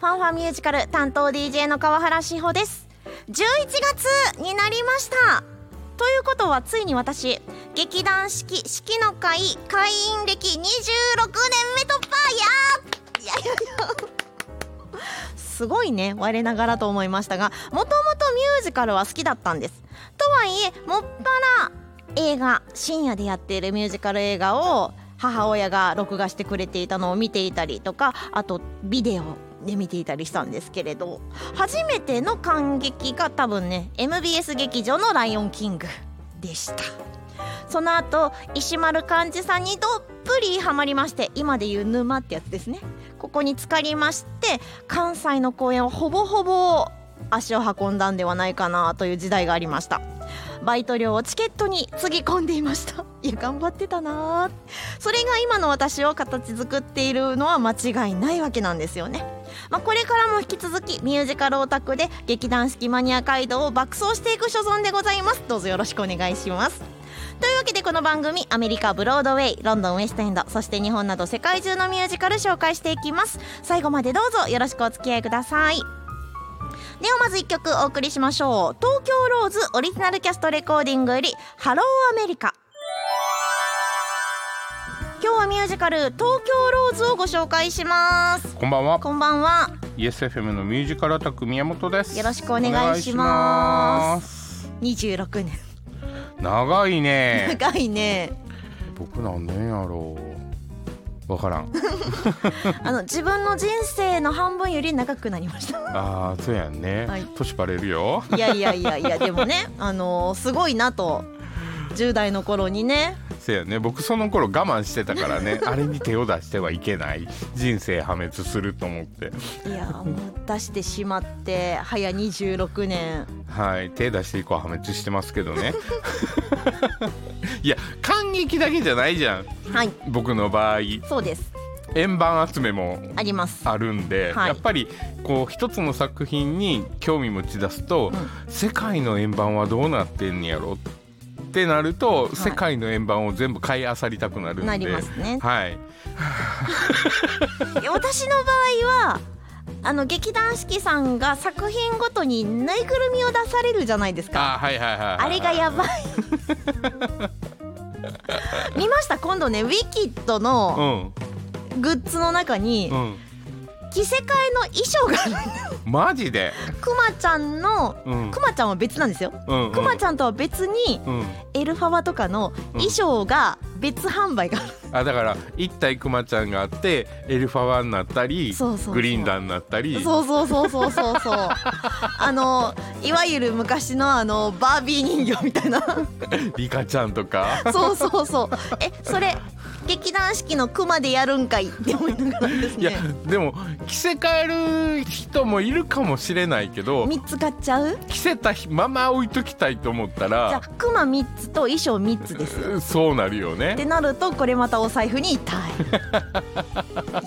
ファンファミュージカル担当 DJ の川原志保です。11月になりました。ということはついに私劇団四季四季の会会員歴26年目突破やいやいやいやすごいね我ながらと思いましたがもともとミュージカルは好きだったんです。とはいえもっぱら映画深夜でやっているミュージカル映画を母親が録画してくれていたのを見ていたりとかあとビデオで見ていたりしたんですけれど初めての感激が多分ね MBS 劇場の「ライオンキング」でした。その後石丸幹二さんにどっぷりハマりまして今でいう沼ってやつですね。ここに浸かりまして関西の公演をほぼほぼ足を運んだんではないかなという時代がありました。バイト料をチケットにつぎ込んでいました。いや頑張ってたなそれが今の私を形作っているのは間違いないわけなんですよね。まあ、これからも引き続きミュージカルオタクで劇団四季マニア街道を爆走していく所存でございます。どうぞよろしくお願いします。というわけでこの番組アメリカブロードウェイロンドンウエストエンドそして日本など世界中のミュージカル紹介していきます。最後までどうぞよろしくお付き合いください。ではまず1曲お送りしましょう。東京ローズオリジナルキャストレコーディングより「ハローアメリカ」今日はミュージカル「東京ローズ」をご紹介します。こんばんは。こんばんは。ESFM のミュージカルアタック宮本です。よろしくお願いします。26年。長いね。長いね。僕何年やろう。わからん。あの自分の人生の半分より長くなりました。ああそうやんね、はい。年バレるよ。いやいやいやいやでもねあのーすごいなと10代の頃にね。そうやね。僕その頃我慢してたからね。あれに手を出してはいけない。人生破滅すると思って。いやもう出してしまって早26年はい。手出して以降は破滅してますけどね。いや感激だけじゃないじゃん。はい。僕の場合。そうです。円盤集めもあります。あるんで、はい。やっぱりこう一つの作品に興味持ち出すと、世界の円盤はどうなってんやろってなると、い。世界の円盤を全部買い漁りたくなるんで。なりますね。はい。私の場合はあの劇団四季さんが作品ごとにぬいぐるみを出されるじゃないですか。あはいはいはいはい。あれがやばい。見ました？今度ねウィキッドのうん。グッズの中にうん着せ替えの衣装がマジで？くまちゃんのうん。くまちゃんは別なんですよくまちゃんとは別にうん。エルファワとかの衣装が別販売がある。あだから一体クマちゃんがあってエルファワになったりそうそうそう。グリーンダンになったり。そうそうそうそうそうそう。あのいわゆる昔のあのバービー人形みたいな。リカちゃんとか。そうそうそう。えそれ劇団四季のクマでやるんかい。って思いながらですいやねでも着せ替える人もいるかもしれないけど3つ買っちゃう？着せたまま置いときたいと思ったじゃあらクマ3つと衣装3つです。よ そうなるよってねなるとこれまたお財布に痛い。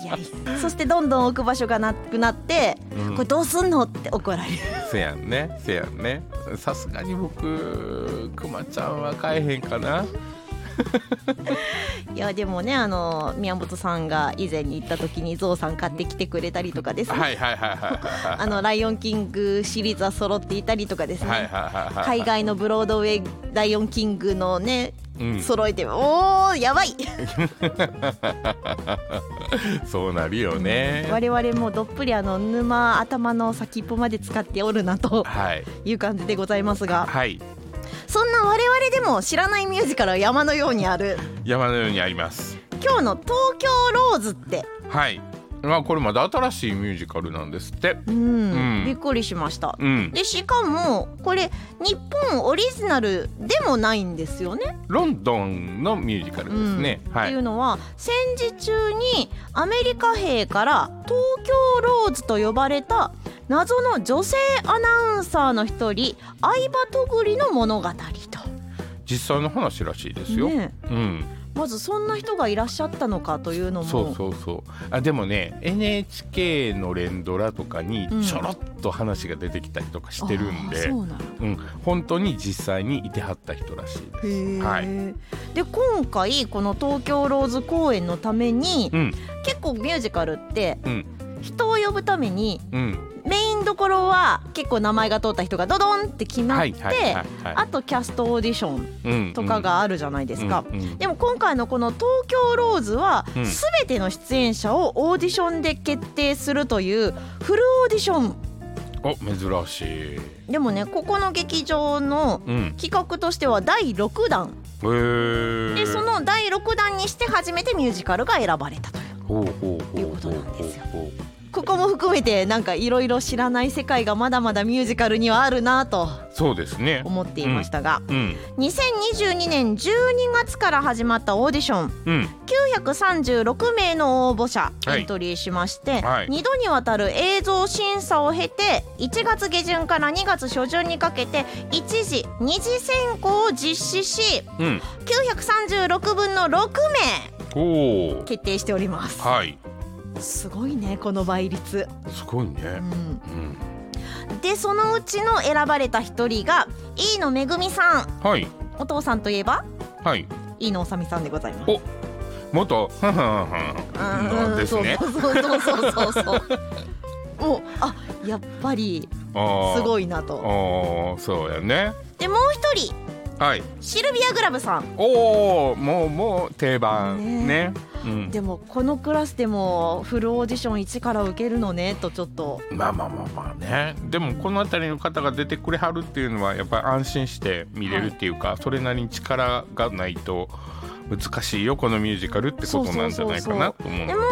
いやそしてどんどん置く場所がなくなって、うん。これどうすんの？って怒られる。せやんね。せやんね。さすがに僕クマちゃんは買えへんかないやでもねあの宮本さんが以前に行った時にゾウさん買ってきてくれたりとかですね、はいはいはいはいはいあの「ライオンキング」シリーズは揃っていたりとかですね、海外のブロードウェイ「ライオンキング」のね、うん。揃えておーやばい。そうなるよね。我々もどっぷりあの沼頭の先っぽまで使っておるなとはい。いう感じでございますが。はいそんな我々でも知らないミュージカルは山のようにある。山のようにあります。今日の「東京ローズ」って。はい。まあこれまだ新しいミュージカルなんですって。うん、うん。びっくりしました。うん。でしかもこれ日本オリジナルでもないんですよね。ロンドンのミュージカルですね、うん。っていはいうのは戦時中にアメリカ兵から東京ローズと呼ばれた謎の女性アナウンサーの一人相葉とぐりの物語と。実際の話らしいですよ、ねうん。まずそんな人がいらっしゃったのかというのも。そうそうそう。あでもね NHK の連ドラとかにうん。ちょろっと話が出てきたりとかしてるんで、うなのうん、本当に実際にいてはった人らしいです。はい。で今回この東京ローズ公演のために、うん。結構ミュージカルってうん。人を呼ぶためにうんメインどころは結構名前が通った人がドドンって決まって、あとキャストオーディションうんとかがあるじゃないですか。うんうんでも今回のこの東京ローズはうん。全ての出演者をオーディションで決定するというフルオーディション。お珍しい。でもねここの劇場のうん。企画としては第6弾。へー。でその第6弾にして初めてミュージカルが選ばれたということなんですよここも含めてなんかいろいろ知らない世界がまだまだミュージカルにはあるなとそうですね。思っていましたが、うん。2022年12月から始まったオーディション。うん。936名の応募者はい。エントリーしまして、はい。2度にわたる映像審査を経て1月下旬から2月初旬にかけて1次2次選考を実施しうん。936分の6おお名決定しております。はいすごいねこの倍率、すごいね。うん、うん。でそのうちの選ばれた一人が飯野めぐみさん。はい。お父さんといえば？はい。飯野治美さんでございます。お元。はん。はんはんのですね。そうそうそうそうそうもう。あやっぱりすいごいなと。ああそうやね。でもう一人。はい。シルビア・グラブさん。おおもうもう定番ね。ねうん。でもこのクラスでもフルオーディション1から受けるのねとちょっと。まあまあまあまあね。でもこの辺りの方が出てくれはるっていうのはやっぱり安心して見れるっていうか、それなりに力がないと難しいよこのミュージカルってことなんじゃないかなと思うで。もね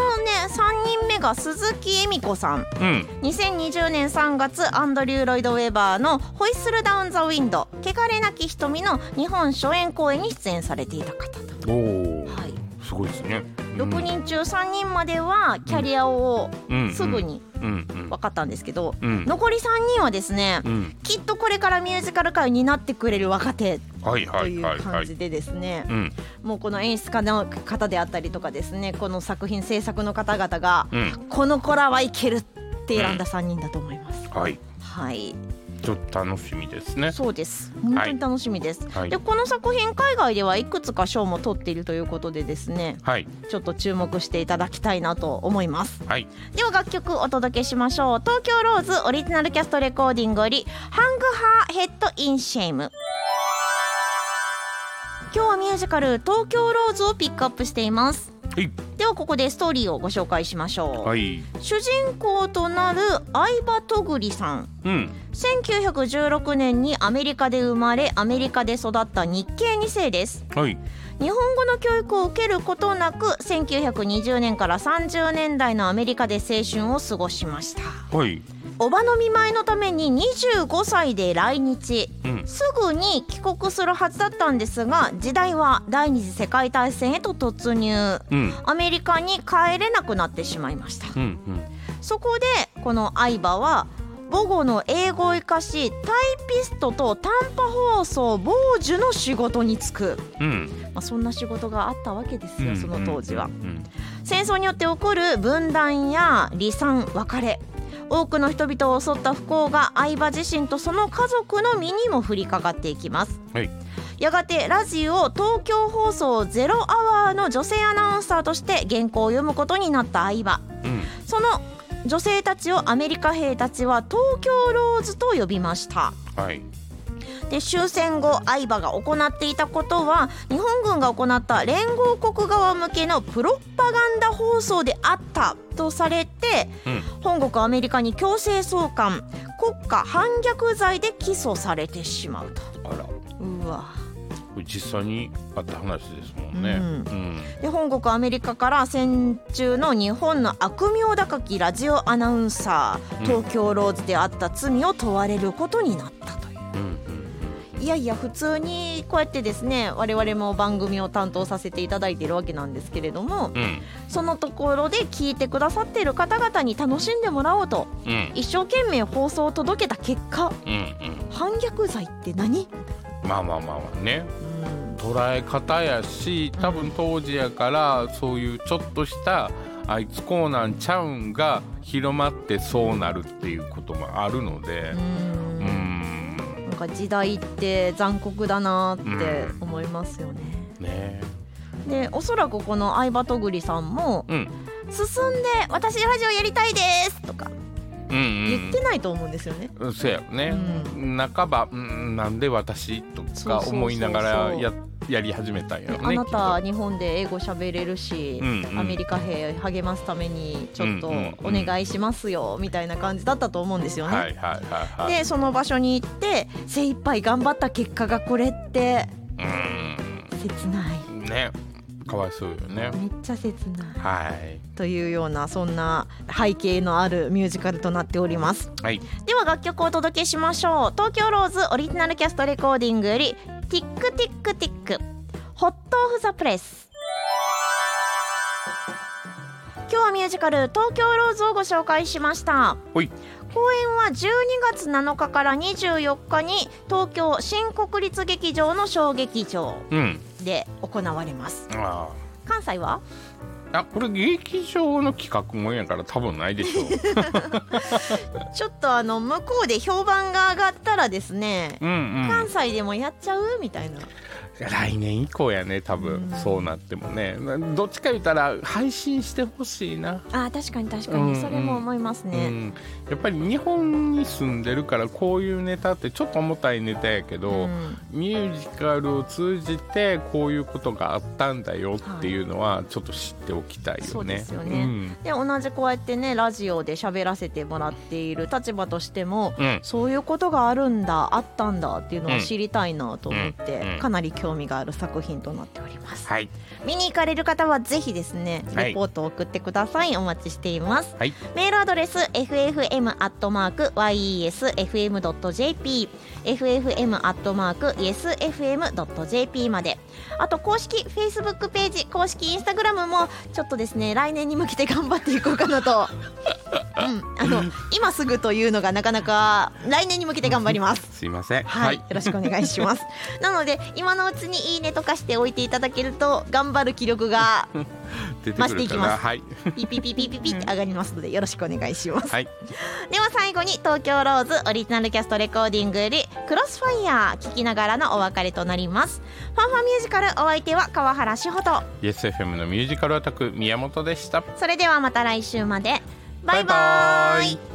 3人目が鈴木恵美子さん。うん。2020年3月アンドリュー・ロイド・ウェバーの「ホイッスル・ダウン・ザ・ウィンド」「汚れなき瞳」の日本初演公演に出演されていた方と、おおはい、すごいですね6人中3人まではキャリアをうんすぐに分かったんですけど、うん。残り3人はですね、うん。きっとこれからミュージカル界になってくれる若手はいはという感じでですね、うん。もうこの演出家の方であったりとかですねこの作品制作の方々が、うん。この子らはいけるって選んだ3人だと思います。はい。はいちょっと楽しみですね。そうです。本当に楽しみです、はい。でこの作品海外ではいくつか賞も取っているということでですねはい。ちょっと注目していただきたいなと思います。はい。では楽曲お届けしましょう。東京ローズオリジナルキャストレコーディングより Hang Her Head in Shame。今日はミュージカル東京ローズをピックアップしています。はいではここでストーリーをご紹介しましょう、はい。主人公となる相葉とぐりさん。うん。1916年にアメリカで生まれアメリカで育った日系2世です。はい。日本語の教育を受けることなく1920年から30年代のアメリカで青春を過ごしました。はいおばの見舞いのために25歳で来日。うん。すぐに帰国するはずだったんですが時代は第二次世界大戦へと突入。うん。アメリカに帰れなくなってしまいました。うんうん。そこでこの相葉は母語の英語を生かしタイピストと短波放送傍受の仕事に就く、うん。まあ、そんな仕事があったわけですよ、その当時は、うん戦争によって起こる分断や離散別れ多くの人々を襲った不幸が相葉自身とその家族の身にも降りかかっていきます。はい。やがてラジオ東京放送ゼロアワーの女性アナウンサーとして原稿を読むことになった相葉。うん。その女性たちをアメリカ兵たちは東京ローズと呼びました。はいで終戦後相葉が行っていたことは日本軍が行った連合国側向けのプロパガンダ放送であったとされてうん。本国アメリカに強制送還国家反逆罪で起訴されてしまうと。あら。うわ。これ実際にあった話ですもんね。で本国アメリカから戦中の日本の悪名高きラジオアナウンサー東京ローズであった罪を問われることになったいやいや普通にこうやってですね我々も番組を担当させていただいているわけなんですけれどもうん。そのところで聞いてくださっている方々に楽しんでもらおうとうん。一生懸命放送を届けた結果うんうん。反逆罪って何？まあまあまあまあね。うん。捉え方やし多分当時やからそういうちょっとしたあいつこうなんちゃうんが広まってそうなるっていうこともあるので。うんか時代って残酷だなって思いますよね。ね。でおそらくこの相葉とぐりさんもうん。進んで「私ラジオやりたいです」とかうんうん。言ってないと思うんですよね。うんそうやよね、半ば、うん、なんで私とか思いながらややり始めたんやろねあなた日本で英語喋れるし、うんうん。アメリカ兵励ますためにちょっとお願いしますよみたいな感じだったと思うんですよとね。はいはいはいはい。でその場所に行って精一杯頑張った結果がこれってう切ない。んね。かわいそうよね。めっちゃ切ない。はい。というようなそんな背景のあるミュージカルとなっております。はい。では楽曲をお届けしましょう。東京ローズオリジナルキャストレコーディングより「ティックティックティック。ホットオフザプレス」今日はミュージカル「東京ローズ」をご紹介しました。公演は12月7日から24日に東京新国立劇場の小劇場うん。で行われます。あ。関西は？ああこれ劇場の企画もんやから多分ないでしょう。ちょっとあの向こうで評判が上がったらですねうんうん。関西でもやっちゃう？みたいな来年以降やね多分。うん。そうなってもね。どっちか言ったら配信してほしいな。あー確かに確かに。それも思いますね、うん、やっぱり日本に住んでるからこういうネタってちょっと重たいネタやけど、うん。ミュージカルを通じてこういうことがあったんだよっていうのはちょっと知っておきたいよね。そうですよね。うん。で同じこうやってねラジオで喋らせてもらっている立場としてもうん。そういうことがあるんだあったんだっていうのを知りたいなと思って、かなり興味がある作品となっております、はい、見に行かれる方はぜひですねはい。レポートを送ってください、お待ちしています。はい、メールアドレス ffm.yesfm.jp ffm.yesfm.jp まで。あと公式 Facebook ページ公式 Instagram もちょっとですね来年に向けて頑張っていこうかなと、うん、あの今すぐというのがなかなか来年に向けて頑張ります すいません。はい、よろしくお願いします。なので今のうちにいいねとかしておいていただけると頑張る気力が 出てくるか増していきますらはい、ピピピピピピって上がりますのでよろしくお願いします。はい、では最後に東京ローズオリジナルキャストレコーディングよりクロスファイヤー聞きながらのお別れとなります。ファンファンミュージカルお相手は川原志穂と YesFM のミュージカルアタック宮本でした。それではまた来週までバイババイバイイ。